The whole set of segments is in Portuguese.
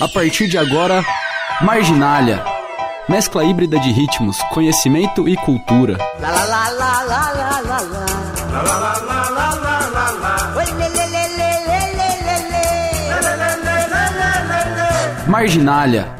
A partir de agora, Marginália. Mescla híbrida de ritmos, conhecimento e cultura. Marginália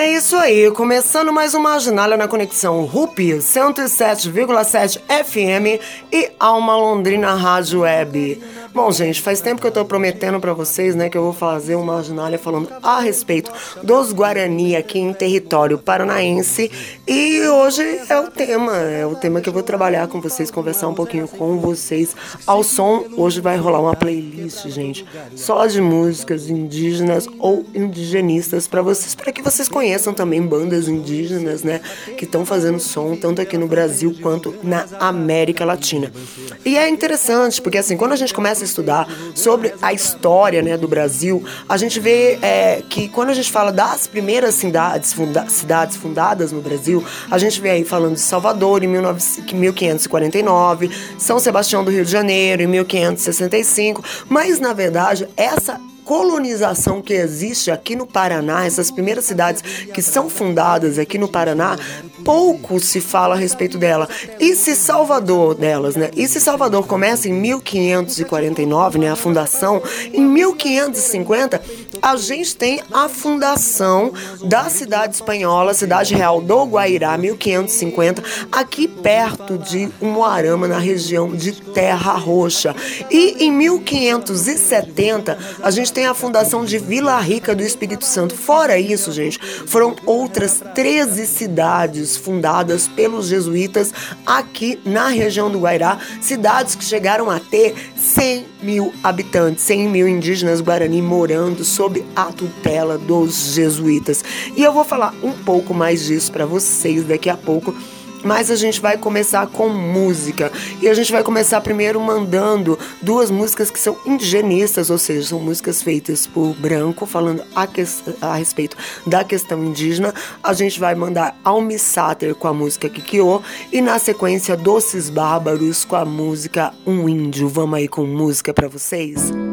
É isso aí, começando mais uma Marginália na conexão RUP 107,7 FM e Alma Londrina Rádio Web. Bom, gente, faz tempo que eu tô prometendo para vocês, né, que eu vou fazer uma marginália falando a respeito dos Guarani aqui em território paranaense. E hoje é o tema, é o tema que eu vou trabalhar com vocês, conversar um pouquinho com vocês ao som. Hoje vai rolar uma playlist, gente, só de músicas indígenas ou indigenistas para vocês, para que vocês conheçam também bandas indígenas, né, que estão fazendo som tanto aqui no Brasil quanto na América Latina. E é interessante, porque assim, quando a gente começa começa a estudar sobre a história né, do Brasil, a gente vê é, que quando a gente fala das primeiras cidades, funda cidades fundadas no Brasil, a gente vê aí falando de Salvador em 1549, São Sebastião do Rio de Janeiro em 1565, mas na verdade essa colonização que existe aqui no Paraná, essas primeiras cidades que são fundadas aqui no Paraná, pouco se fala a respeito dela. E se Salvador delas, né? E se Salvador começa em 1549, né, a fundação, em 1550 a gente tem a fundação da cidade espanhola, cidade real do Guairá, 1550, aqui perto de Umuarama, na região de Terra Roxa. E em 1570 a gente tem tem a fundação de Vila Rica do Espírito Santo. Fora isso, gente, foram outras 13 cidades fundadas pelos jesuítas aqui na região do Guairá, cidades que chegaram a ter 100 mil habitantes, 100 mil indígenas guarani morando sob a tutela dos jesuítas. E eu vou falar um pouco mais disso para vocês daqui a pouco mas a gente vai começar com música. E a gente vai começar primeiro mandando duas músicas que são indigenistas, ou seja, são músicas feitas por branco, falando a, que, a respeito da questão indígena. A gente vai mandar Almi Sater com a música Kikyo e na sequência Doces Bárbaros com a música Um Índio. Vamos aí com música para vocês?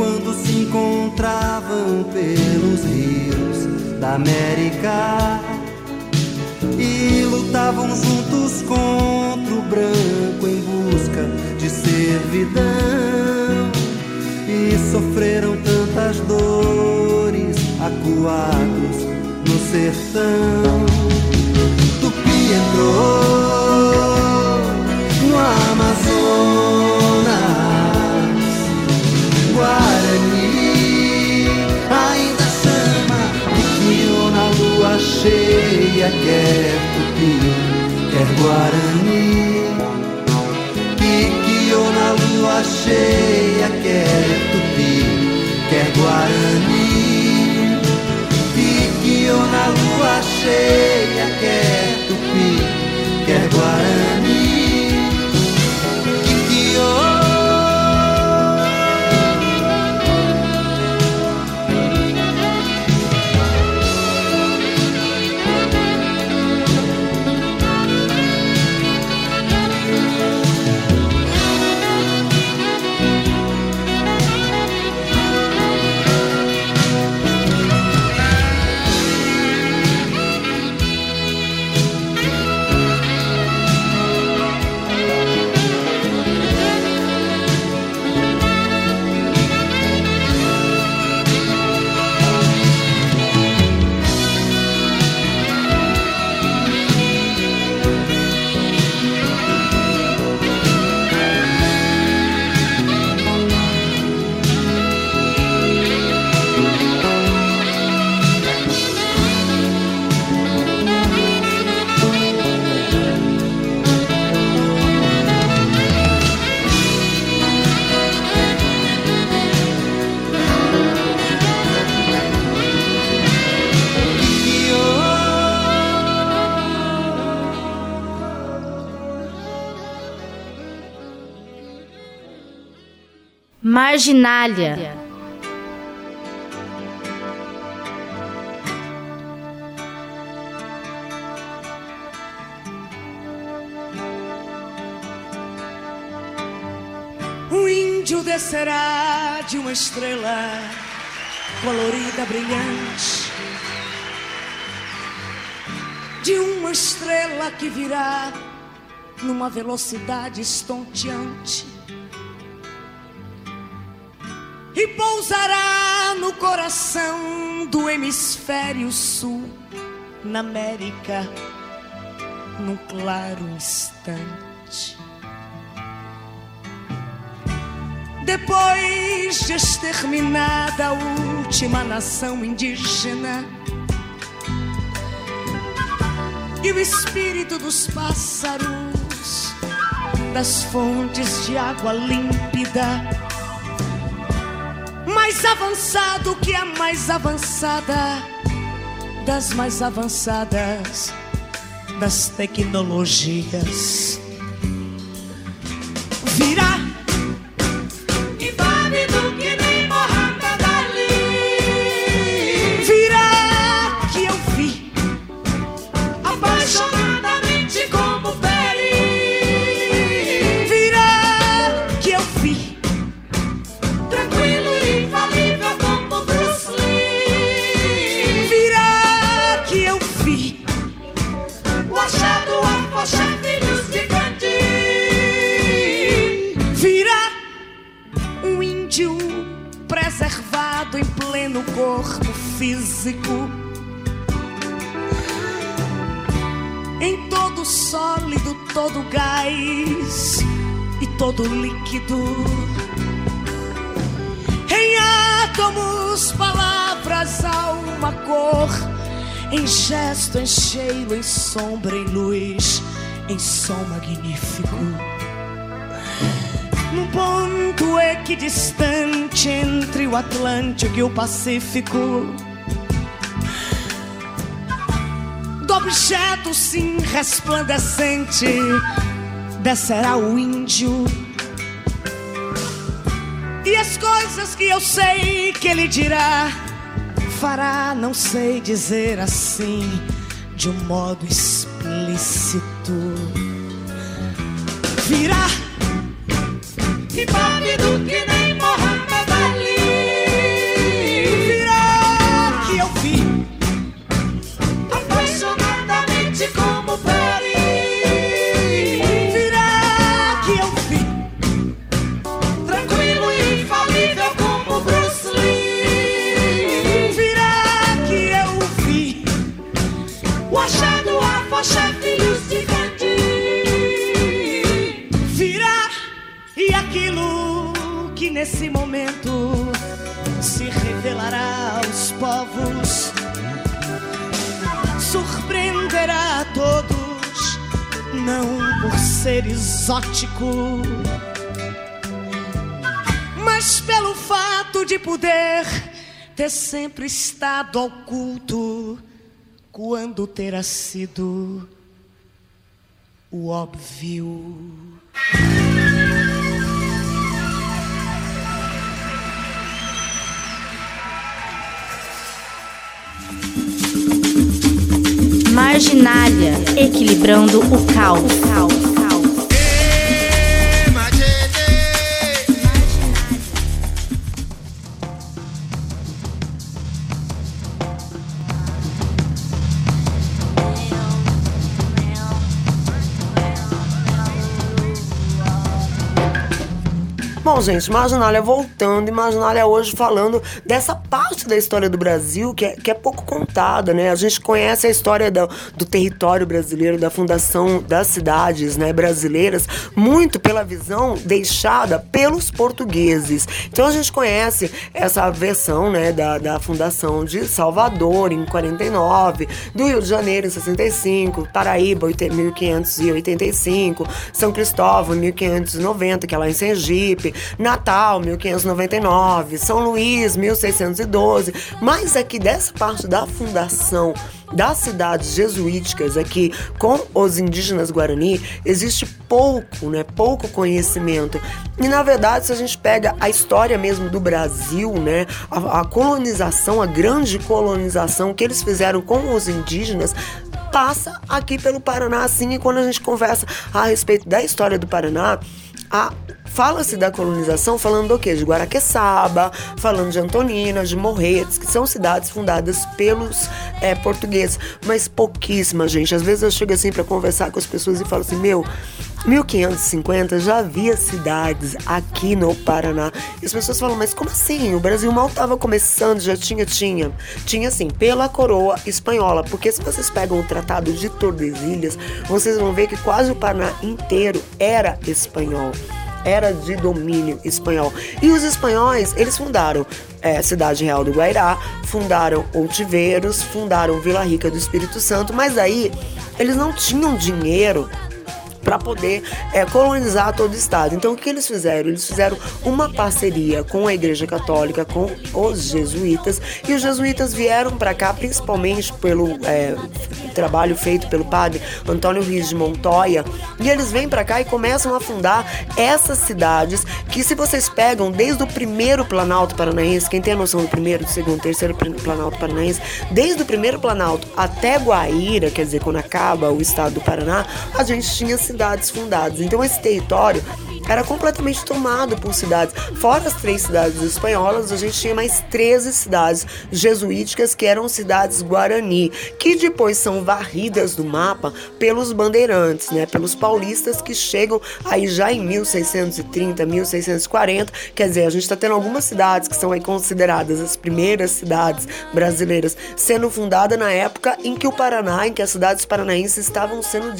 quando se encontravam pelos rios da América e lutavam juntos contra o branco em busca de servidão e sofreram tantas dores acuados no sertão. Tupi entrou quer tupi, quer guarani. Piquiô na lua cheia, quer tupi, quer guarani. Piquiô na lua cheia, quer tupi, quer guarani. Marginália. O índio descerá de uma estrela colorida, brilhante, de uma estrela que virá numa velocidade estonteante e pousará no coração do hemisfério sul, na América, num claro instante. Depois de exterminada a última nação indígena, e o espírito dos pássaros, das fontes de água límpida, mais avançado que a mais avançada das mais avançadas das tecnologias. Virá pleno corpo físico. Em todo sólido, todo gás e todo líquido. Em átomos, palavras, alma, cor. Em gesto, em cheiro, em sombra, em luz, em som magnífico. Num ponto equidistante entre o Atlântico e o Pacífico. Do objeto sim resplandecente descerá o índio. E as coisas que eu sei que ele dirá, fará, não sei dizer assim, de um modo explícito. Virá como. Exótico, mas pelo fato de poder ter sempre estado oculto quando terá sido o óbvio. Marginália. Equilibrando o caos. Gente, Marginália voltando e Marginália hoje falando dessa parte da história do Brasil que é, que é pouco contada, né? A gente conhece a história do, do território brasileiro, da fundação das cidades né, brasileiras, muito pela visão deixada pelos portugueses. Então a gente conhece essa versão né, da, da fundação de Salvador em 49, do Rio de Janeiro em 65, Paraíba 1585, São Cristóvão em 1590, que é lá em Sergipe, Natal, 1599, São Luís, 1612. Mas aqui dessa parte da fundação das cidades jesuíticas aqui com os indígenas guarani existe pouco, né? Pouco conhecimento. E na verdade, se a gente pega a história mesmo do Brasil, né? A, a colonização, a grande colonização que eles fizeram com os indígenas, passa aqui pelo Paraná, assim, e quando a gente conversa a respeito da história do Paraná, a Fala-se da colonização falando do quê? De Guaraqueçaba, falando de Antonina, de Morretes, que são cidades fundadas pelos é, portugueses, mas pouquíssima gente. Às vezes eu chego assim para conversar com as pessoas e falo assim: meu, 1550 já havia cidades aqui no Paraná. E as pessoas falam, mas como assim? O Brasil mal estava começando, já tinha, tinha. Tinha sim, pela coroa espanhola. Porque se vocês pegam o Tratado de Tordesilhas, vocês vão ver que quase o Paraná inteiro era espanhol era de domínio espanhol. E os espanhóis, eles fundaram é, Cidade Real do Guairá, fundaram Outiveiros, fundaram Vila Rica do Espírito Santo, mas aí eles não tinham dinheiro para poder é, colonizar todo o estado. Então o que eles fizeram? Eles fizeram uma parceria com a Igreja Católica, com os jesuítas, e os jesuítas vieram para cá principalmente pelo é, trabalho feito pelo padre Antônio Rios de Montoya, e eles vêm para cá e começam a fundar essas cidades que se vocês pegam desde o primeiro Planalto Paranaense, quem tem a noção do primeiro, do segundo, terceiro Planalto Paranaense, desde o primeiro Planalto até Guaíra, quer dizer, quando acaba o estado do Paraná, a gente tinha cidades fundadas. Então esse território era completamente tomado por cidades. Fora as três cidades espanholas, a gente tinha mais 13 cidades jesuíticas que eram cidades guarani, que depois são varridas do mapa pelos bandeirantes, né, pelos paulistas que chegam aí já em 1630, 1640. Quer dizer, a gente está tendo algumas cidades que são aí consideradas as primeiras cidades brasileiras sendo fundadas na época em que o Paraná, em que as cidades paranaenses estavam sendo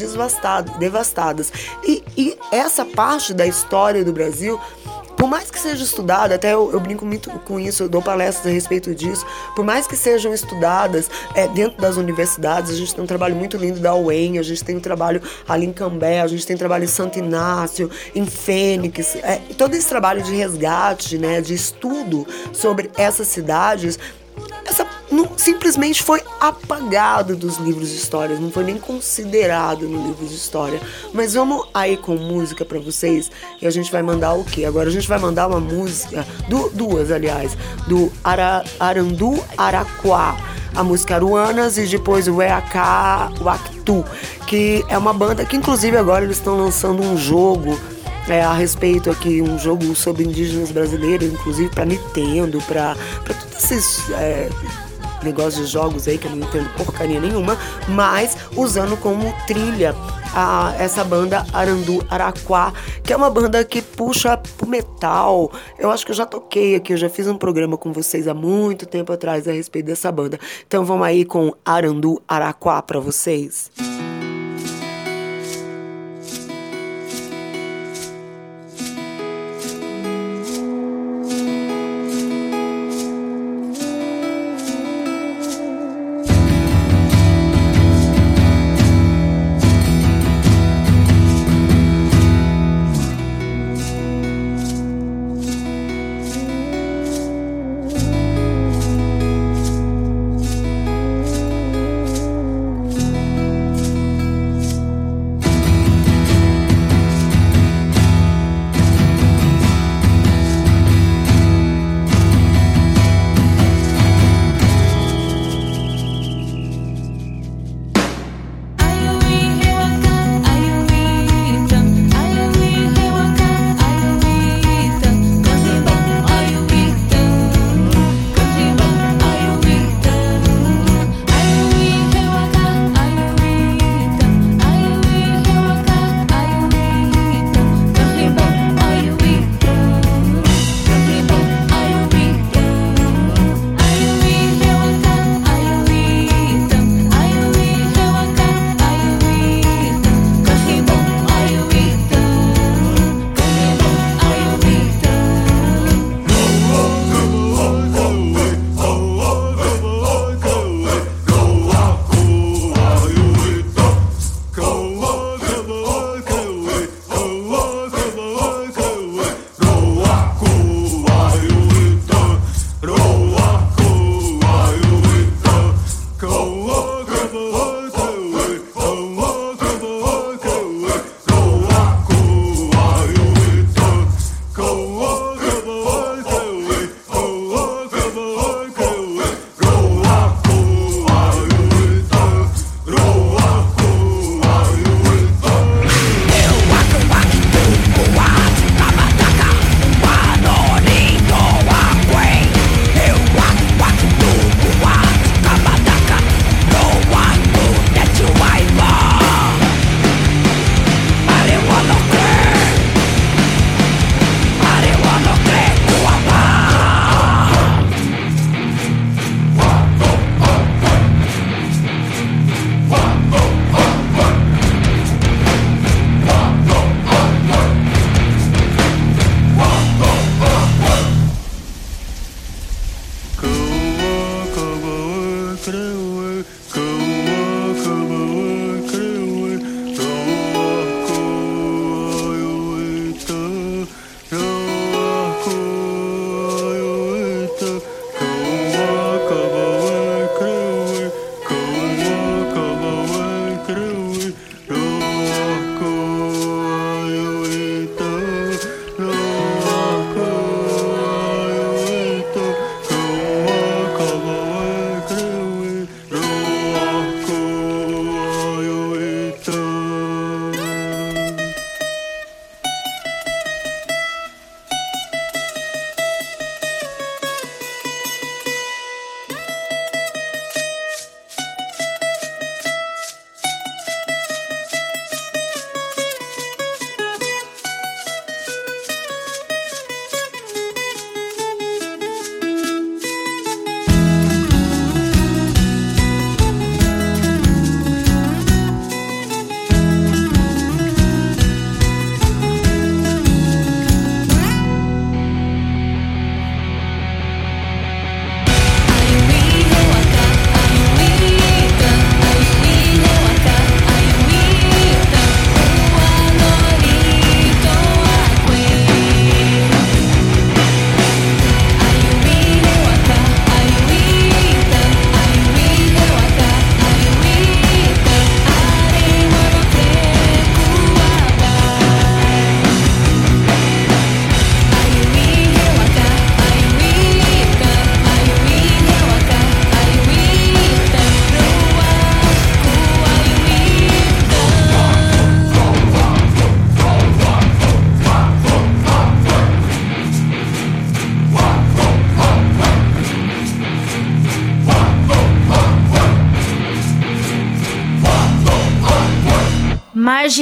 devastadas. E, e essa parte da história do Brasil, por mais que seja estudada, até eu, eu, brinco muito com isso, eu dou palestras a respeito disso, por mais que sejam estudadas é, dentro das universidades, a gente tem um trabalho muito lindo da UEM, a gente tem um trabalho ali em Cambé, a gente tem um trabalho em Santo Inácio, em Fênix, é, todo esse trabalho de resgate, né, de estudo sobre essas cidades, essa não, simplesmente foi apagado dos livros de história, não foi nem considerado no livro de história. Mas vamos aí com música para vocês e a gente vai mandar o quê? Agora a gente vai mandar uma música, du, duas aliás, do Ara, Arandu Araquá, a música Aruanas e depois o Eaka Waktu, que é uma banda que inclusive agora eles estão lançando um jogo é, a respeito aqui, um jogo sobre indígenas brasileiros, inclusive para Nintendo, para todos esses é, negócios de jogos aí que eu não entendo porcaria nenhuma, mas usando como trilha a, essa banda Arandu Araquá, que é uma banda que puxa pro metal. Eu acho que eu já toquei aqui, eu já fiz um programa com vocês há muito tempo atrás a respeito dessa banda. Então vamos aí com Arandu Araquá para vocês. Música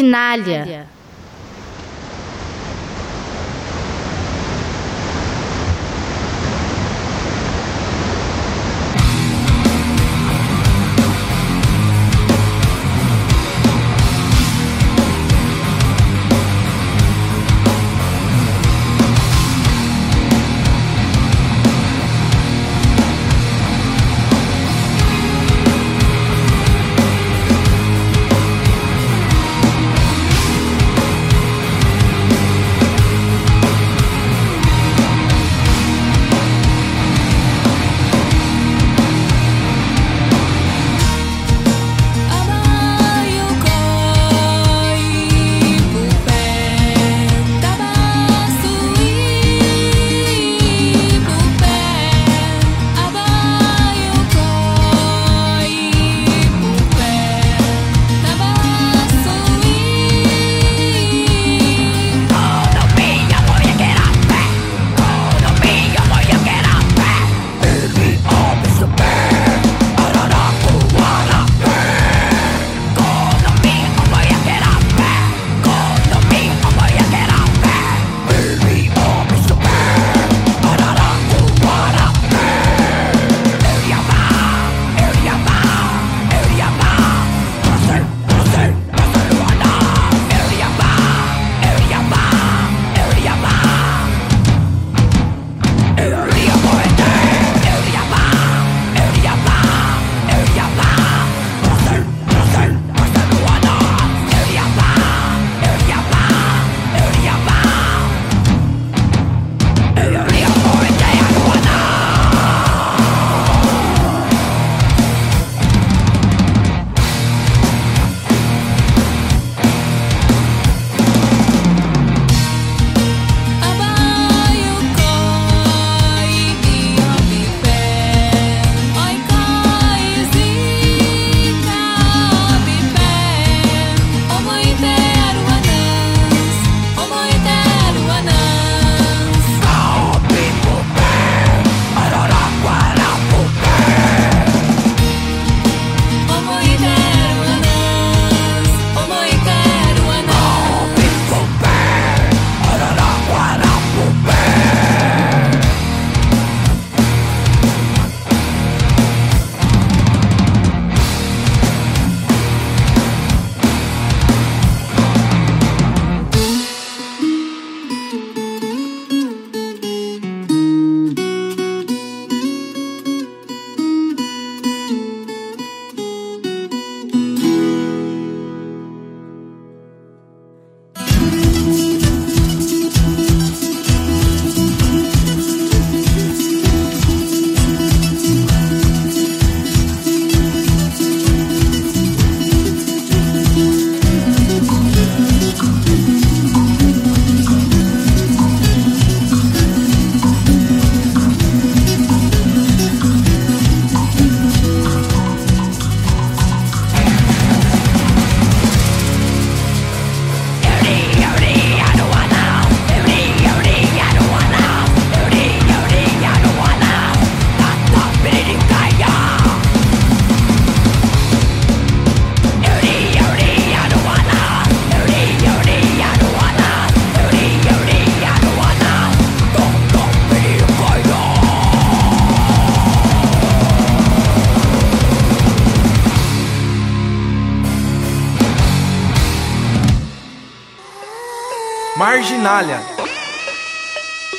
Marginália.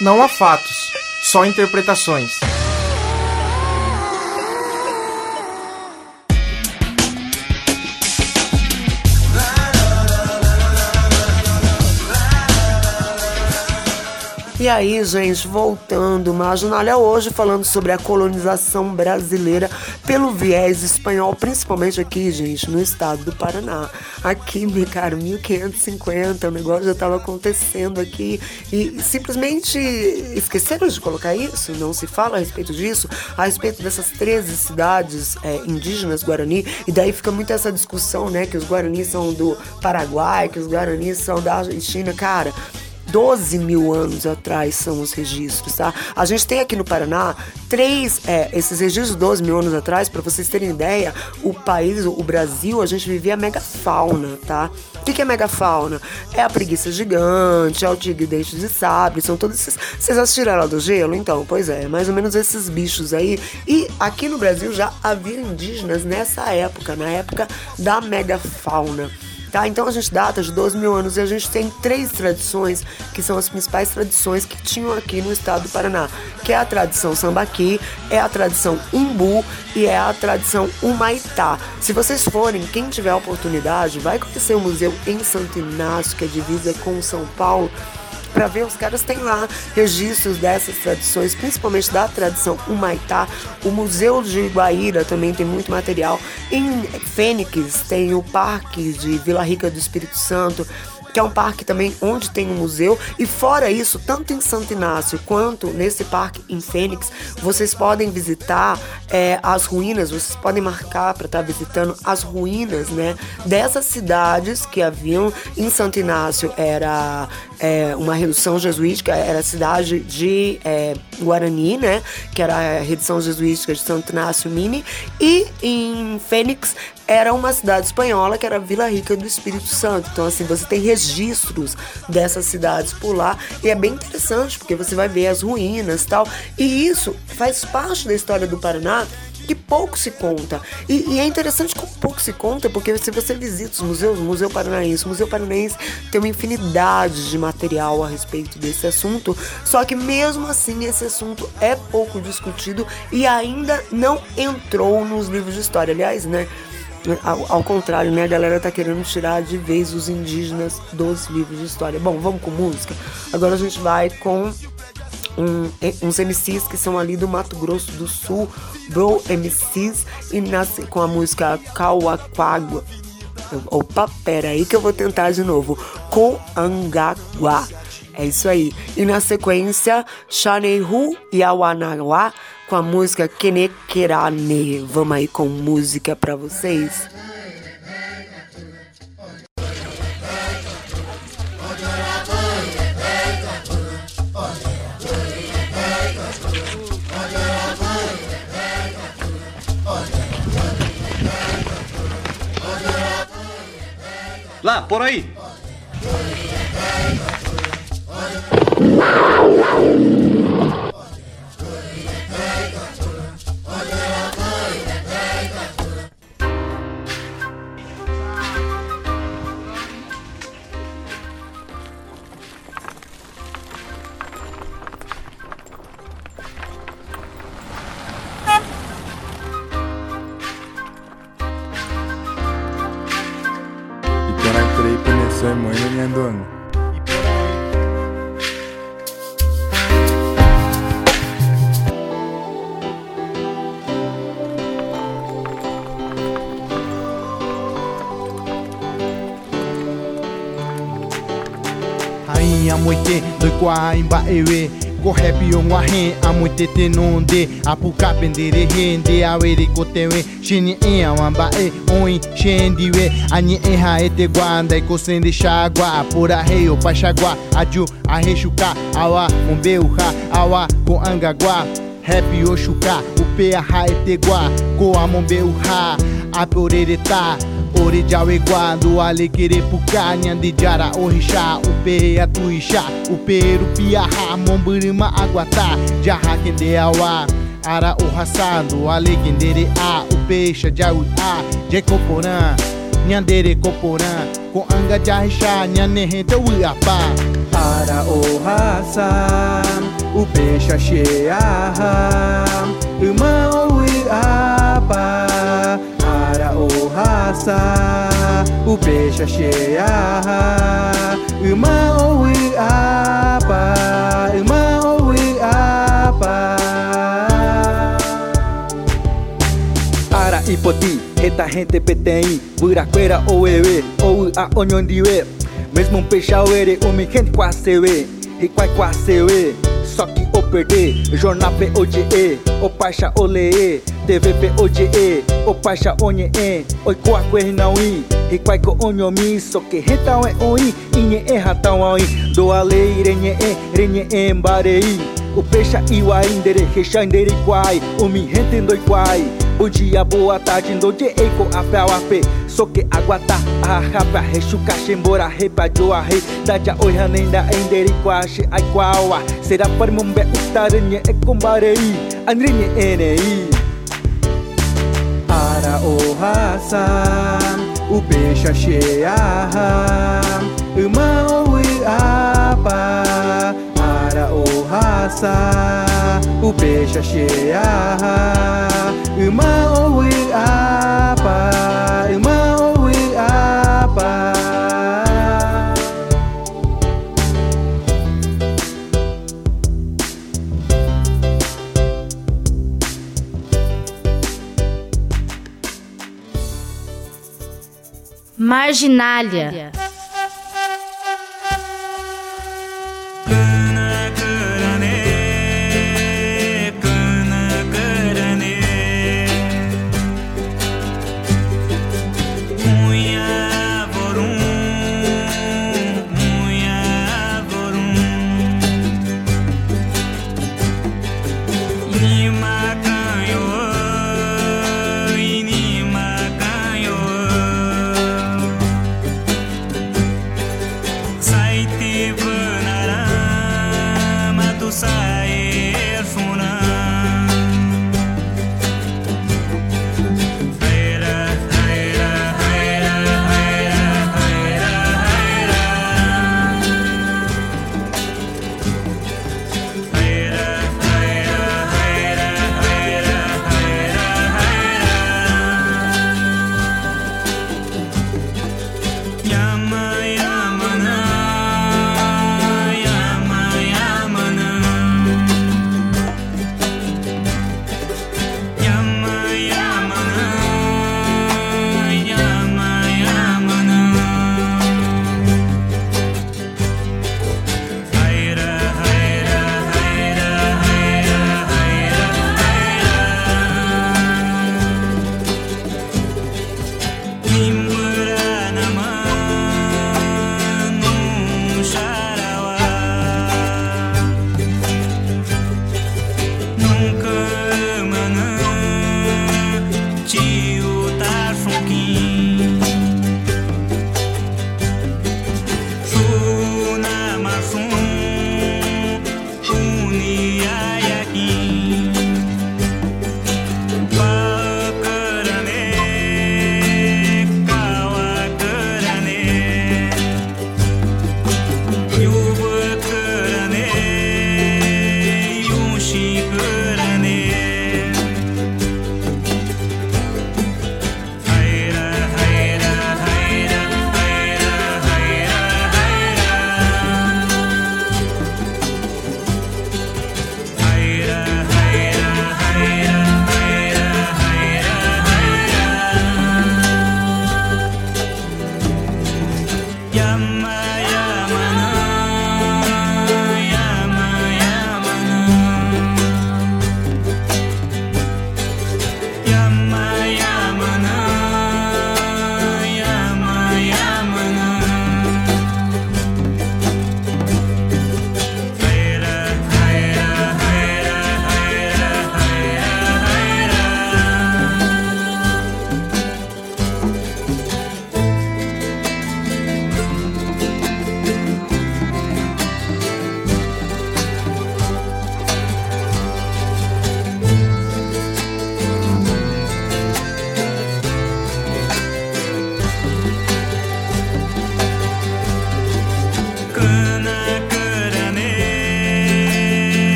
Não há fatos, só interpretações. E aí, gente, voltando, Marginalia hoje falando sobre a colonização brasileira pelo viés espanhol, principalmente aqui, gente, no estado do Paraná. Aqui, meu cara, 1550, o negócio já estava acontecendo aqui. E simplesmente esqueceram de colocar isso, não se fala a respeito disso, a respeito dessas 13 cidades é, indígenas Guarani, e daí fica muito essa discussão, né, que os Guaranis são do Paraguai, que os Guaranis são da Argentina, cara 12 mil anos atrás são os registros, tá? A gente tem aqui no Paraná três, é, esses registros 12 mil anos atrás, para vocês terem ideia, o país, o Brasil, a gente vivia megafauna, tá? O que, que é megafauna? É a preguiça gigante, é o tigre dente de sabre, são todos esses. Vocês assistiram ela do gelo? Então, pois é, mais ou menos esses bichos aí. E aqui no Brasil já havia indígenas nessa época, na época da megafauna. Tá? Então a gente data de 12 mil anos e a gente tem três tradições que são as principais tradições que tinham aqui no estado do Paraná, que é a tradição sambaqui, é a tradição umbu e é a tradição humaitá. Se vocês forem, quem tiver a oportunidade, vai conhecer o museu em Santo Inácio, que é divisa com São Paulo para ver, os caras têm lá registros dessas tradições, principalmente da tradição Humaitá. O Museu de Guaíra também tem muito material. Em Fênix tem o Parque de Vila Rica do Espírito Santo, que é um parque também onde tem um museu. E fora isso, tanto em Santo Inácio quanto nesse parque em Fênix, vocês podem visitar é, as ruínas, vocês podem marcar para estar tá visitando as ruínas né, dessas cidades que haviam. Em Santo Inácio era é, uma redução jesuítica, era a cidade de é, Guarani, né, que era a redução jesuítica de Santo Inácio Mini. E em Fênix era uma cidade espanhola que era Vila Rica do Espírito Santo. Então, assim, você tem registros dessas cidades por lá e é bem interessante porque você vai ver as ruínas tal. E isso faz parte da história do Paraná que pouco se conta. E, e, é interessante como pouco se conta, porque se você visita os museus, o Museu Paranaense, o Museu Paranaense tem uma infinidade de material a respeito desse assunto, só que mesmo assim esse assunto é pouco discutido e ainda não entrou nos livros de história. Aliás, né? Ao, ao, contrário, né? A galera tá querendo tirar de vez os indígenas dos livros de história. Bom, vamos com música. Agora a gente vai com um, uns MCs que são ali do Mato Grosso do Sul, Bro MCs, e nasce com a música Kauaquagua. Opa, pera aí que eu vou tentar de novo. Com Angaguá. É isso aí. E na sequência, Shanehu e Awanawa com a música Kenekerane. Vamos aí com música para vocês. Lá, por aí. voy durmiendo en... em quay chê đôi qua em ba ewe wa hen amute te nonde Apuka pendere hende awere go tewe Shini e awamba e oi shendiwe Anyi e ha ete guanda e kosende shagwa Apura heyo pashagwa aju aheshuka Awa mombe uha. Awa ko angagwa Happy oshuka upe ha ete gua. Ko amombe uha aporereta ore jawe quando alegere puka nyandi jara orisha upe atuisha upe rupia ha momburima aguata jaha kende awa ara ohasando alegendere a upe shajawi a jekoporan nyandere koporan ko anga jahisha nyanehe dawi apa ara shashea uma owi apa para o peixe cheia. Uma oui apa. Uma oui apa. Ara ipoti reta gente petei. Buraqueira ou ewe ou a onhondiwe mesmo um peixe auere o mi gente quase e quai quase o perder. Jornal PODE, o Pacha Olee TVP ODE, o Pacha Onye Oi kwa kwe não i Rikwai ko onyo mi So que retão é oi Inye e ratão oi Do ale renye e renye e mbarei. O peixa iwa indere Recha indere kwai O mi rente ndoi kwai Bom dia, boa tarde, ndode eiko ape ape Soke aguata, ahapa, rechuca, shembora, repa, joa, rei Daja oiha nenda, enderi, quache, ai quawa Será para mumbe, e combarei. Anrinye, enei. Ara o raça, o peixe cheia Uma oi apa Ara o raça, o peixe cheia. Uma oi apa Uma oi apa. Marginália,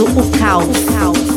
equilibrando o caos. O caos.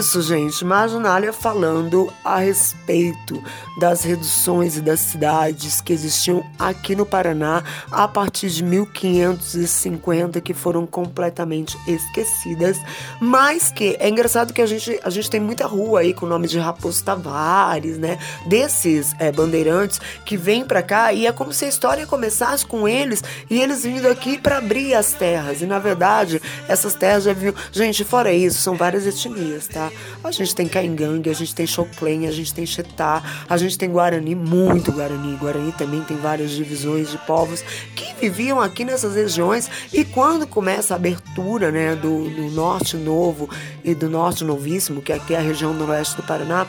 isso, gente. Marginalia falando a respeito das reduções e das cidades que existiam aqui no Paraná a partir de 1550, que foram completamente esquecidas, mas que é engraçado que a gente, a gente tem muita rua aí com o nome de Raposo Tavares, né? Desses é, bandeirantes que vêm para cá e é como se a história começasse com eles e eles vindo aqui para abrir as terras. E na verdade, essas terras já viram. Gente, fora isso, são várias etnias, tá? A gente tem Caingangue, a gente tem Choclen, a gente tem Chetá, a gente tem Guarani, muito Guarani. Guarani também tem várias divisões de povos que viviam aqui nessas regiões. E quando começa a abertura né, do, do Norte Novo e do Norte Novíssimo, que aqui é a região noroeste do Paraná,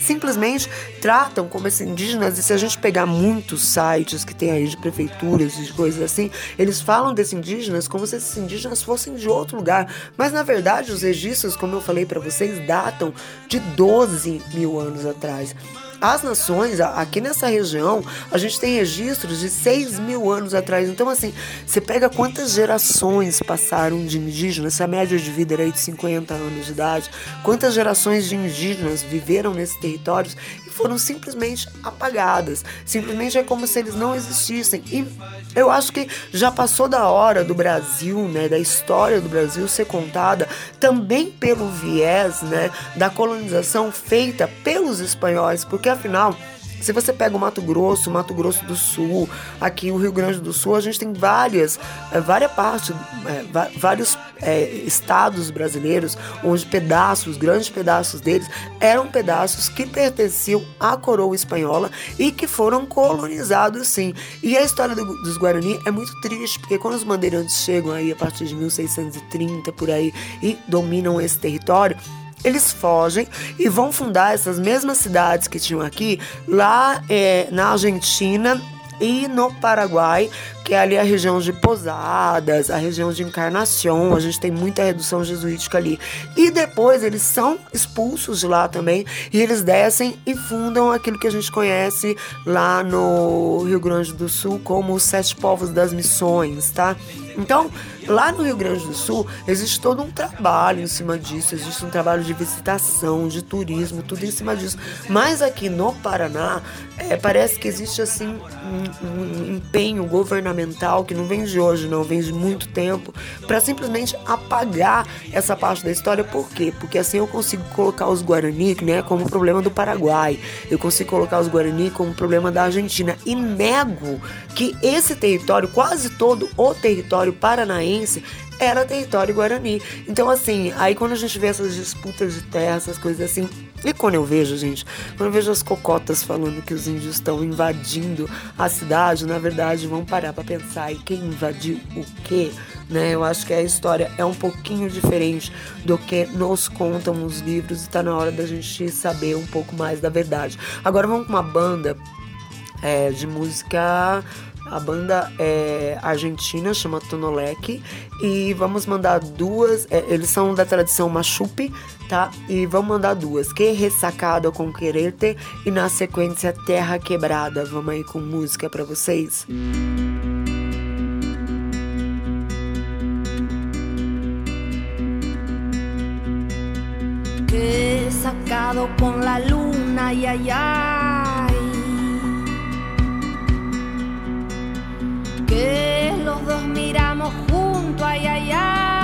simplesmente tratam como esses indígenas, e se a gente pegar muitos sites que tem aí de prefeituras e coisas assim, eles falam desses indígenas como se esses indígenas fossem de outro lugar. Mas na verdade, os registros, como eu falei para vocês, datam de 12 mil anos atrás. As nações, aqui nessa região, a gente tem registros de 6 mil anos atrás. Então, assim, você pega quantas gerações passaram de indígenas, se a média de vida era aí de 50 anos de idade, quantas gerações de indígenas viveram nesses territórios foram simplesmente apagadas. Simplesmente é como se eles não existissem. E eu acho que já passou da hora do Brasil, né, da história do Brasil ser contada também pelo viés, né, da colonização feita pelos espanhóis, porque afinal se você pega o Mato Grosso, Mato Grosso do Sul, aqui o Rio Grande do Sul, a gente tem várias, é, várias partes, é, vários é, estados brasileiros onde pedaços, grandes pedaços deles, eram pedaços que pertenciam à coroa espanhola e que foram colonizados sim. E a história do, dos Guarani é muito triste, porque quando os bandeirantes chegam aí a partir de 1630 por aí e dominam esse território, eles fogem e vão fundar essas mesmas cidades que tinham aqui lá é, na Argentina e no Paraguai, que é ali a região de Posadas, a região de Encarnação, a gente tem muita redução jesuítica ali. E depois eles são expulsos de lá também e eles descem e fundam aquilo que a gente conhece lá no Rio Grande do Sul como os Sete Povos das Missões, tá? Então, lá no Rio Grande do Sul, existe todo um trabalho em cima disso, existe um trabalho de visitação, de turismo, tudo em cima disso. Mas aqui no Paraná, é, parece que existe assim um, um, empenho governamental que não vem de hoje, não, vem de muito tempo, para simplesmente apagar essa parte da história. Por quê? Porque assim eu consigo colocar os Guarani né, como problema do Paraguai, eu consigo colocar os Guarani como problema da Argentina e nego que esse território, quase todo o território paranaense era território guarani. Então, assim, aí quando a gente vê essas disputas de terra, essas coisas assim, e quando eu vejo, gente, quando eu vejo as cocotas falando que os índios estão invadindo a cidade, na verdade, vão parar para pensar e quem invadiu o quê? Né? Eu acho que a história é um pouquinho diferente do que nos contam os livros e tá na hora da gente saber um pouco mais da verdade. Agora vamos com uma banda é, de música a banda é argentina, chama Tonolec. E vamos mandar duas. É, eles são da tradição Machupi, tá? E vamos mandar duas. Que Ressacado com Quererte e na sequência Terra Quebrada. Vamos aí com música para vocês. Que sacado con la luna, ay, los dos miramos junto, ay, ay, ay.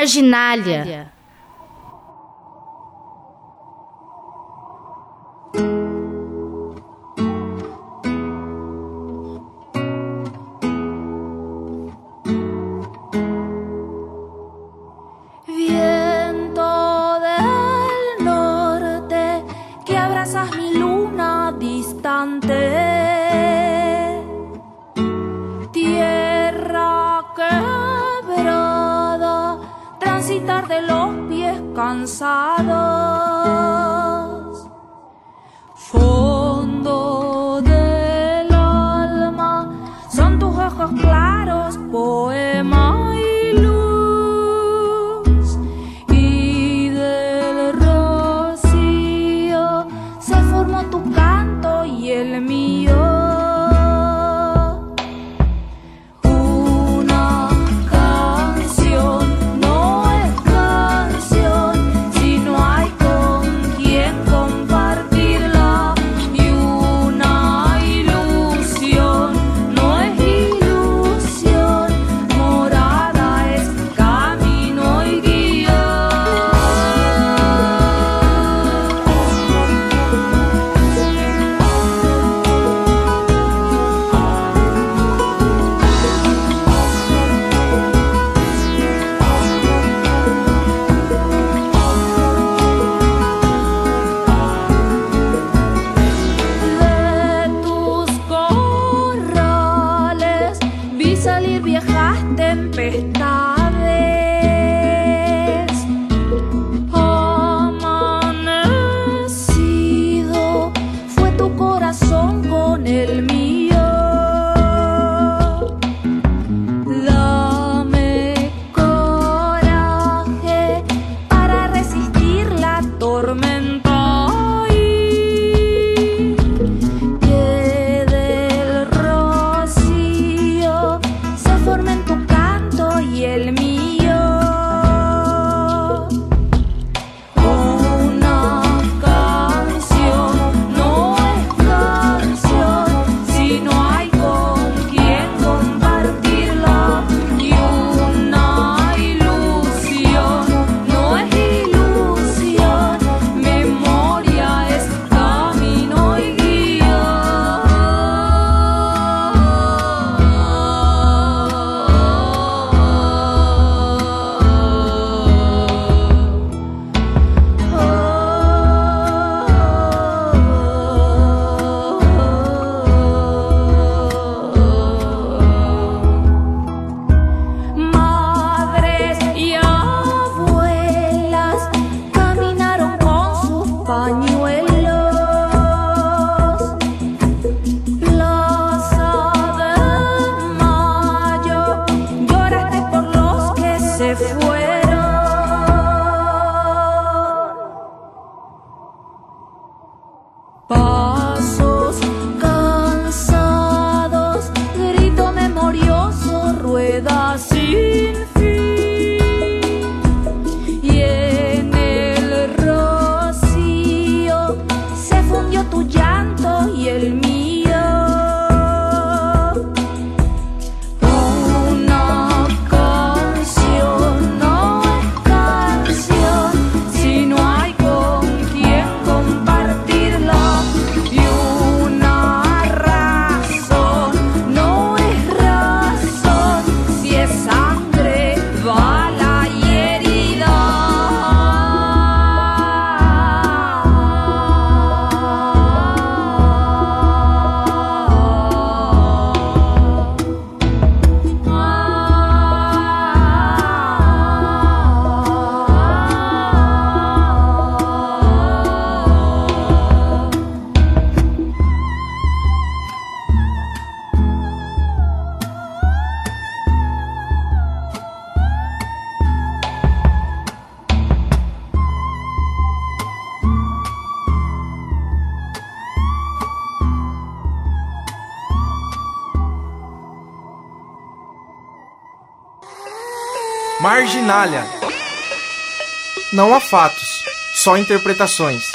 Marginália. Marginália. Não há fatos, só interpretações.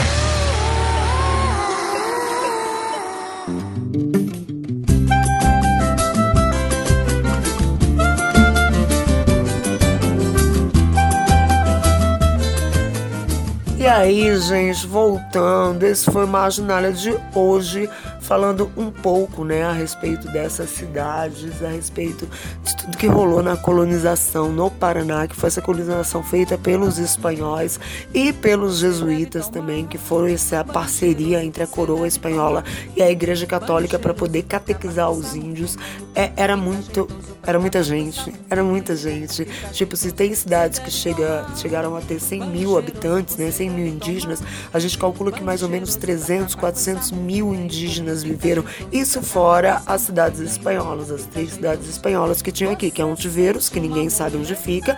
E aí, gente, voltando, esse foi Marginália de hoje, falando um pouco, né, a respeito dessas cidades, a respeito de tudo que rolou na colonização no Paraná, que foi essa colonização feita pelos espanhóis e pelos jesuítas também, que foram essa parceria entre a coroa espanhola e a Igreja Católica para poder catequizar os índios. É, era muito, era muita gente, era muita gente. Tipo, se tem cidades que chega, chegaram a ter 100 mil habitantes, né, 100 mil indígenas, a gente calcula que mais ou menos 300, 400 mil indígenas viveram. Isso fora as cidades espanholas, as três cidades espanholas que tinham que é Ontiveiros, que ninguém sabe onde fica,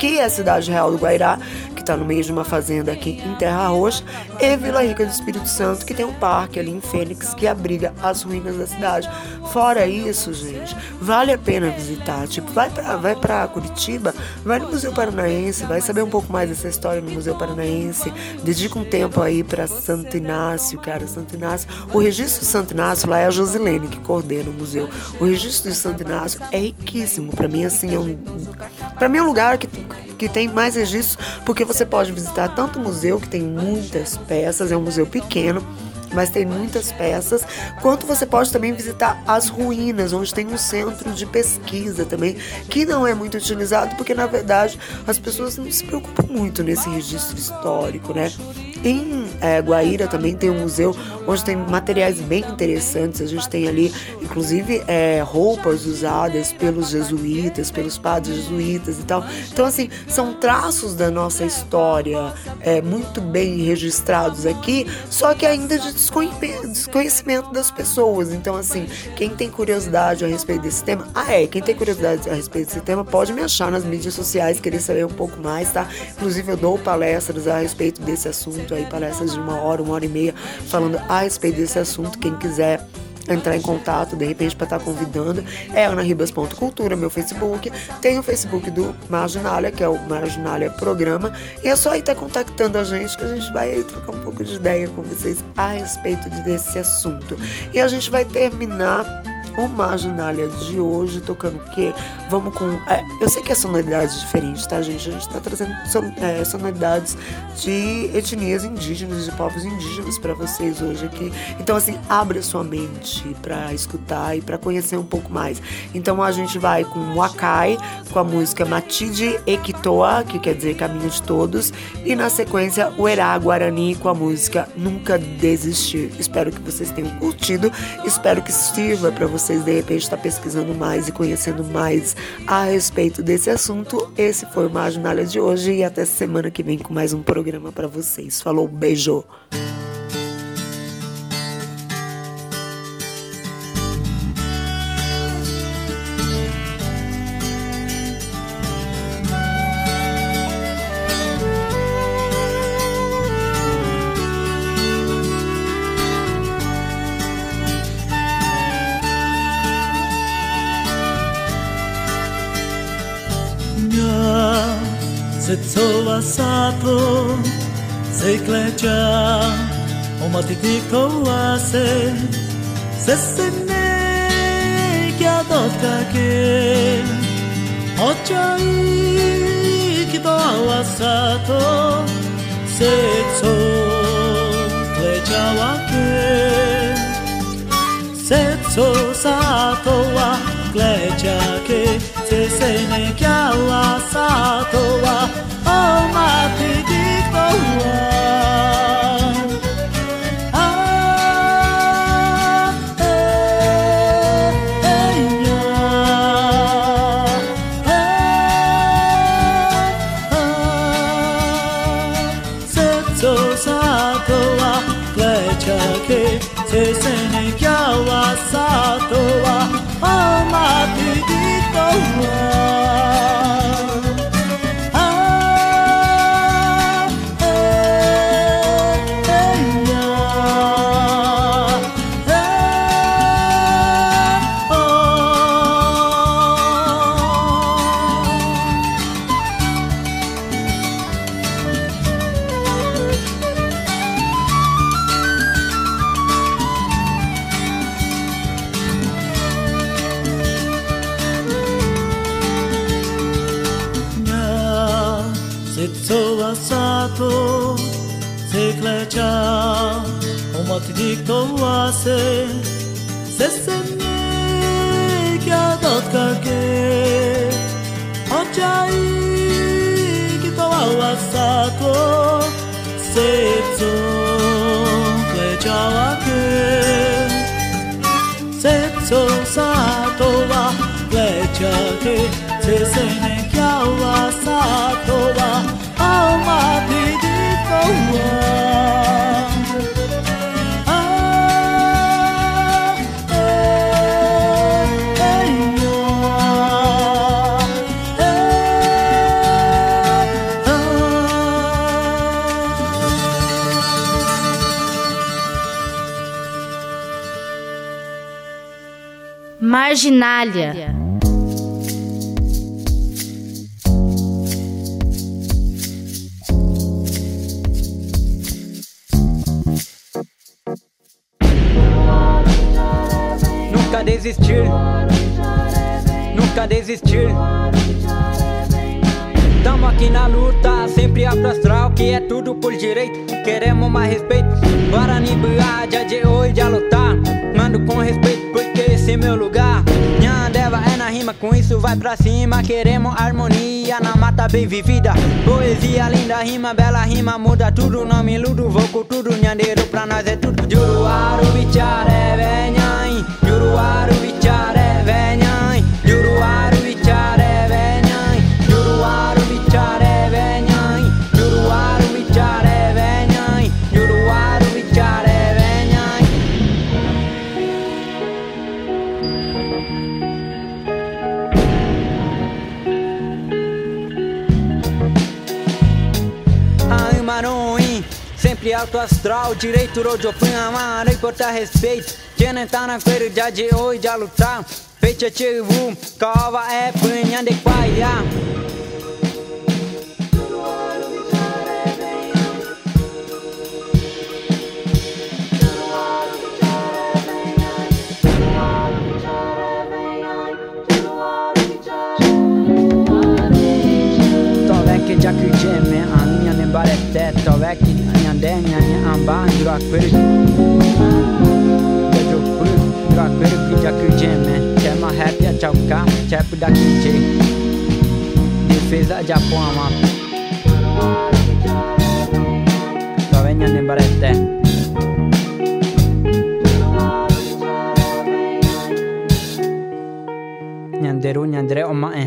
que é a cidade real do Guairá, que está no meio de uma fazenda aqui em Terra Roxa, e Vila Rica do Espírito Santo, que tem um parque ali em Fênix que abriga as ruínas da cidade. Fora isso, gente, vale a pena visitar. Tipo, vai pra, vai pra Curitiba, vai no Museu Paranaense, vai saber um pouco mais dessa história no Museu Paranaense, dedica um tempo aí pra Santo Inácio, cara, Santo Inácio. O registro de Santo Inácio lá é a Josilene que coordena o museu. O registro de Santo Inácio é riquíssimo. Pra mim, assim, é um. Pra mim é um lugar que que tem mais registros, porque você pode visitar tanto o museu, que tem muitas peças, é um museu pequeno, mas tem muitas peças, quanto você pode também visitar as ruínas, onde tem um centro de pesquisa também, que não é muito utilizado, porque na verdade as pessoas não se preocupam muito nesse registro histórico, né? Em é, Guaíra também tem um museu onde tem materiais bem interessantes. A gente tem ali, inclusive, é, roupas usadas pelos jesuítas, pelos padres jesuítas e tal. Então, assim, são traços da nossa história é, muito bem registrados aqui, só que ainda de desconhecimento das pessoas. Então, assim, quem tem curiosidade a respeito desse tema, ah, é, quem tem curiosidade a respeito desse tema pode me achar nas mídias sociais, querer saber um pouco mais, tá? Inclusive, eu dou palestras a respeito desse assunto aí, palestras de uma hora, uma hora e meia, falando a respeito desse assunto. Quem quiser entrar em contato, de repente, para estar tá convidando, é anaribas.cultura, meu Facebook. Tem o Facebook do Marginália, que é o Marginália Programa. E é só aí estar tá contactando a gente que a gente vai aí trocar um pouco de ideia com vocês a respeito desse assunto. E a gente vai terminar o Marginália de hoje, tocando o quê? Vamos com. É, eu sei que é sonoridade diferente, tá, gente? A gente tá trazendo son, é, sonoridades de etnias indígenas, de povos indígenas para vocês hoje aqui. Então, assim, abre a sua mente para escutar e para conhecer um pouco mais. Então, a gente vai com o Akai, com a música Matide Ekitoa, que quer dizer Caminho de Todos, e na sequência o Erá Guarani com a música Nunca Desistir. Espero que vocês tenham curtido, espero que sirva para vocês vocês de repente estar tá pesquisando mais e conhecendo mais a respeito desse assunto. Esse foi o Marginália de hoje e até semana que vem com mais um programa para vocês. Falou, beijo! Setso vasato se kleča, omati ti kova se, se se ne kja dotka ke. Oča iki to vasato, srco kleča vake. Srco sato va kleča. से मैं क्या हुआ साथ हुआ ओ माफ़ी ma ti se se se me che adot kake o chai che to va a sa to se to che ja wa ke cha ke se se me che wa sa to va o ma Marginália. Nunca desistir, nunca desistir. Tamo aqui na luta, sempre alto astral, que é tudo por direito. Queremos mais respeito. Guarani Bua, dia de hoje, já lutar. Mando com respeito, porque esse é meu lugar. Rima, com isso vai pra cima. Queremos harmonia na mata bem vivida. Poesia linda, rima, bela rima, muda tudo. Não me iludo, vou com tudo. Nhandeiro pra nós é tudo. Juruaru, bichare, venham. Juruaru, bichare, alto astral, direito rodopim, amar e portar respeito. Quem tá na feira dia de hoje, já lutar. Feita ativo, cova é punha de quaia. Tovek jakri jeme, anya ne barete, tovek anya ndeenyanya ambaan duraa kwerk jajopur duraa kwerk jakirjeeme tema herja chauka chep dakije difeza japoama slovenya nimbarette ñanderu ñandere oma'e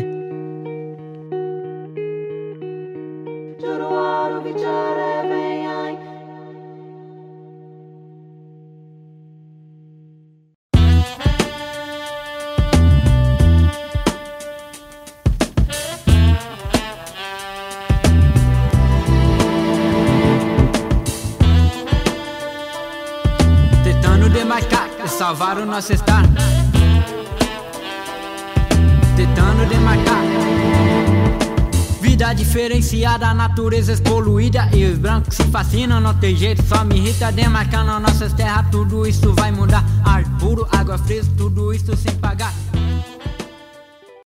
nosso estado. Tentando demarcar. Vida diferenciada, natureza expoluída E os brancos se fascinam, não tem jeito Só me irrita demarcando nossas terras Tudo isso vai mudar Ar puro, água fresca, tudo isso sem pagar